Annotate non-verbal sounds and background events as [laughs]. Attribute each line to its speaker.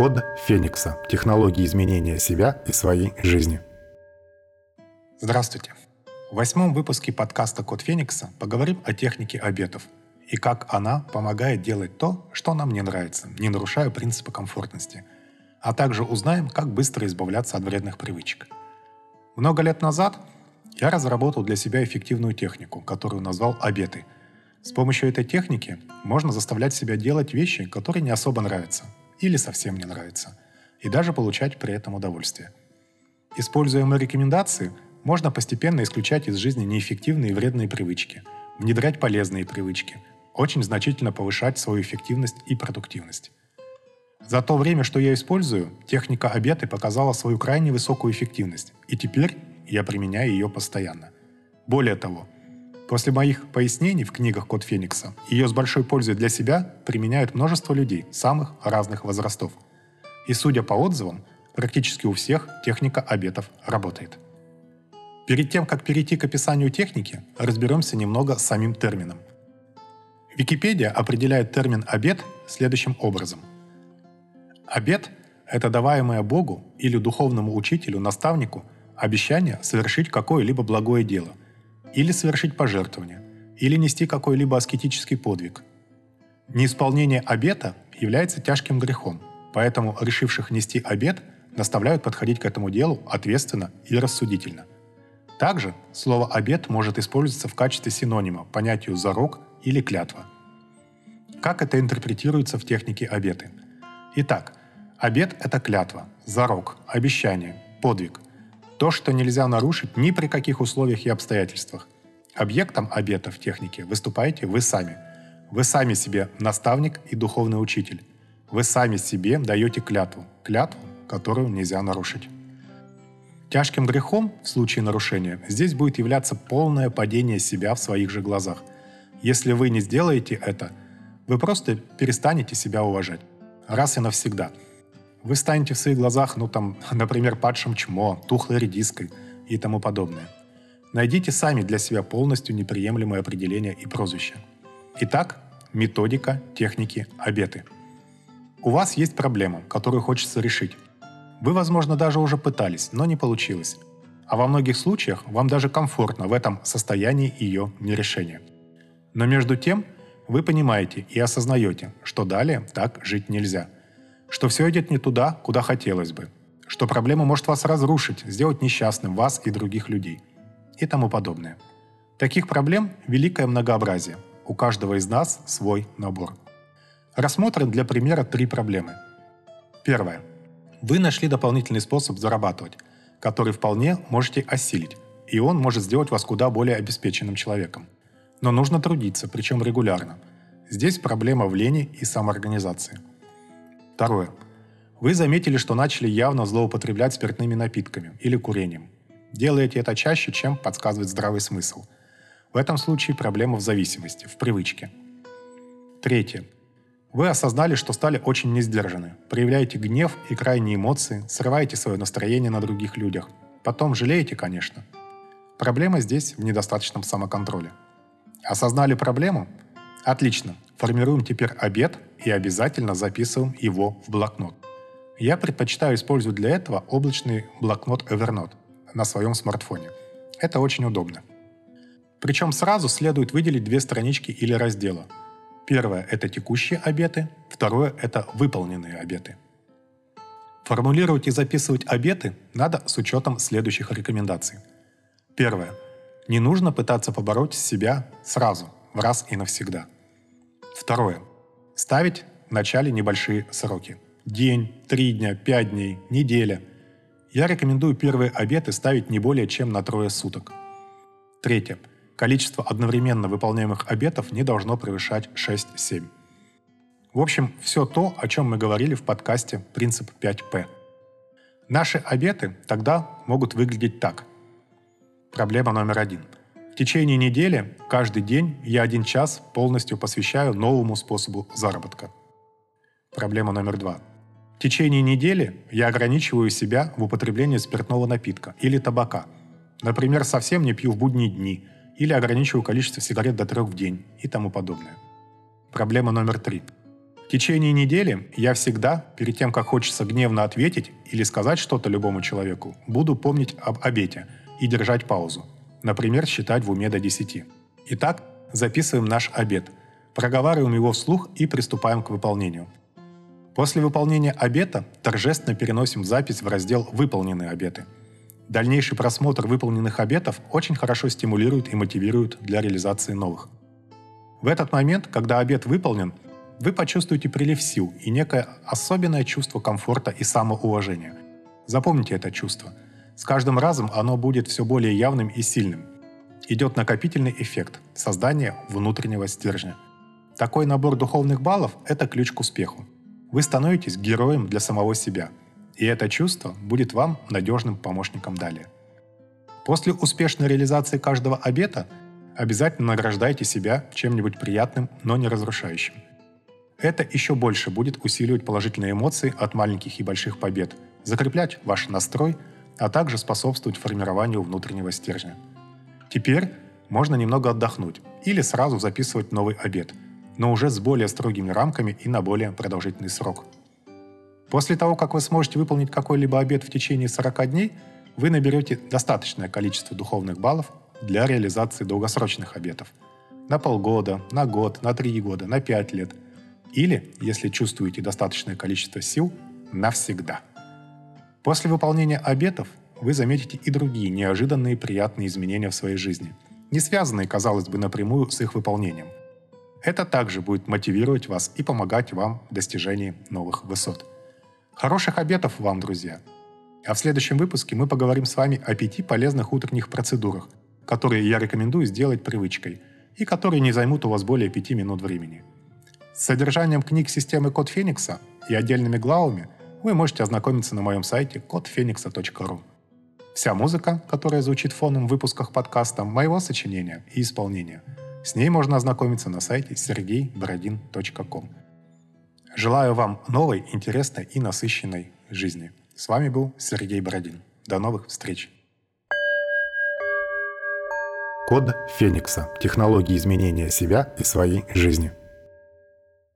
Speaker 1: Код Феникса. Технологии изменения себя и своей жизни.
Speaker 2: Здравствуйте. В восьмом выпуске подкаста «Код Феникса» поговорим о технике обетов и как она помогает делать то, что нам не нравится, не нарушая принципы комфортности. А также узнаем, как быстро избавляться от вредных привычек. Много лет назад я разработал для себя эффективную технику, которую назвал «Обеты». С помощью этой техники можно заставлять себя делать вещи, которые не особо нравятся или совсем не нравятся, и даже получать при этом удовольствие. Используя мои рекомендации, можно постепенно исключать из жизни неэффективные и вредные привычки, внедрять полезные привычки, очень значительно повышать свою эффективность и продуктивность. За то время, что я использую, техника обеты показала свою крайне высокую эффективность, и теперь я применяю ее постоянно. Более того, после моих пояснений в книгах «Код Феникса» ее с большой пользой для себя применяют множество людей самых разных возрастов. И судя по отзывам, практически у всех техника обетов работает. Перед тем, как перейти к описанию техники, разберемся немного с самим термином. Википедия определяет термин «обет» следующим образом. Обет – это даваемое Богу или духовному учителю, наставнику – обещание совершить какое-либо благое дело, или совершить пожертвование, или нести какой-либо аскетический подвиг. Неисполнение обета является тяжким грехом, поэтому решивших нести обет наставляют подходить к этому делу ответственно и рассудительно. Также слово «обет» может использоваться в качестве синонима понятию «зарок» или «клятва». Как это интерпретируется в технике обеты? Итак, обет – это клятва, зарок, обещание, подвиг – то, что нельзя нарушить ни при каких условиях и обстоятельствах. Объектом обета в технике выступаете вы сами. Вы сами себе наставник и духовный учитель. Вы сами себе даете клятву. Клятву, которую нельзя нарушить. Тяжким грехом в случае нарушения здесь будет являться полное падение себя в своих же глазах. Если вы не сделаете это, вы просто перестанете себя уважать. Раз и навсегда – вы станете в своих глазах, ну там, [laughs] например, падшим чмо, тухлой редиской и тому подобное. Найдите сами для себя полностью неприемлемое определение и прозвище. Итак, методика, техники, обеты. У вас есть проблема, которую хочется решить. Вы, возможно, даже уже пытались, но не получилось. А во многих случаях вам даже комфортно в этом состоянии ее нерешения. Но между тем, вы понимаете и осознаете, что далее так жить нельзя – что все идет не туда, куда хотелось бы, что проблема может вас разрушить, сделать несчастным вас и других людей и тому подобное. Таких проблем великое многообразие. У каждого из нас свой набор. Рассмотрим для примера три проблемы. Первое. Вы нашли дополнительный способ зарабатывать, который вполне можете осилить, и он может сделать вас куда более обеспеченным человеком. Но нужно трудиться, причем регулярно. Здесь проблема в лени и самоорганизации – Второе. Вы заметили, что начали явно злоупотреблять спиртными напитками или курением. Делаете это чаще, чем подсказывает здравый смысл. В этом случае проблема в зависимости, в привычке. Третье. Вы осознали, что стали очень несдержаны, проявляете гнев и крайние эмоции, срываете свое настроение на других людях. Потом жалеете, конечно. Проблема здесь в недостаточном самоконтроле. Осознали проблему? Отлично. Формируем теперь обед и обязательно записываем его в блокнот. Я предпочитаю использовать для этого облачный блокнот Evernote на своем смартфоне. Это очень удобно. Причем сразу следует выделить две странички или раздела. Первое – это текущие обеты, второе – это выполненные обеты. Формулировать и записывать обеты надо с учетом следующих рекомендаций. Первое. Не нужно пытаться побороть себя сразу, в раз и навсегда – Второе. Ставить в начале небольшие сроки. День, три дня, пять дней, неделя. Я рекомендую первые обеты ставить не более чем на трое суток. Третье. Количество одновременно выполняемых обетов не должно превышать 6-7. В общем, все то, о чем мы говорили в подкасте «Принцип 5П». Наши обеты тогда могут выглядеть так. Проблема номер один – течение недели каждый день я один час полностью посвящаю новому способу заработка. Проблема номер два. В течение недели я ограничиваю себя в употреблении спиртного напитка или табака. Например, совсем не пью в будние дни или ограничиваю количество сигарет до трех в день и тому подобное. Проблема номер три. В течение недели я всегда, перед тем, как хочется гневно ответить или сказать что-то любому человеку, буду помнить об обете и держать паузу. Например, считать в уме до 10. Итак, записываем наш обет, проговариваем его вслух и приступаем к выполнению. После выполнения обета торжественно переносим запись в раздел «Выполненные обеты». Дальнейший просмотр выполненных обетов очень хорошо стимулирует и мотивирует для реализации новых. В этот момент, когда обет выполнен, вы почувствуете прилив сил и некое особенное чувство комфорта и самоуважения. Запомните это чувство. С каждым разом оно будет все более явным и сильным. Идет накопительный эффект – создание внутреннего стержня. Такой набор духовных баллов – это ключ к успеху. Вы становитесь героем для самого себя. И это чувство будет вам надежным помощником далее. После успешной реализации каждого обета обязательно награждайте себя чем-нибудь приятным, но не разрушающим – это еще больше будет усиливать положительные эмоции от маленьких и больших побед, закреплять ваш настрой, а также способствовать формированию внутреннего стержня. Теперь можно немного отдохнуть или сразу записывать новый обед, но уже с более строгими рамками и на более продолжительный срок. После того, как вы сможете выполнить какой-либо обед в течение 40 дней, вы наберете достаточное количество духовных баллов для реализации долгосрочных обетов. На полгода, на год, на три года, на пять лет – или, если чувствуете достаточное количество сил, навсегда. После выполнения обетов вы заметите и другие неожиданные приятные изменения в своей жизни, не связанные, казалось бы, напрямую с их выполнением. Это также будет мотивировать вас и помогать вам в достижении новых высот. Хороших обетов вам, друзья! А в следующем выпуске мы поговорим с вами о пяти полезных утренних процедурах, которые я рекомендую сделать привычкой и которые не займут у вас более пяти минут времени – с содержанием книг системы Код Феникса и отдельными главами вы можете ознакомиться на моем сайте кодфеникса.ру. Вся музыка, которая звучит фоном в выпусках подкаста, моего сочинения и исполнения. С ней можно ознакомиться на сайте sergeyborodin.com. Желаю вам новой, интересной и насыщенной жизни. С вами был Сергей Бородин. До новых встреч!
Speaker 1: Код Феникса. Технологии изменения себя и своей жизни.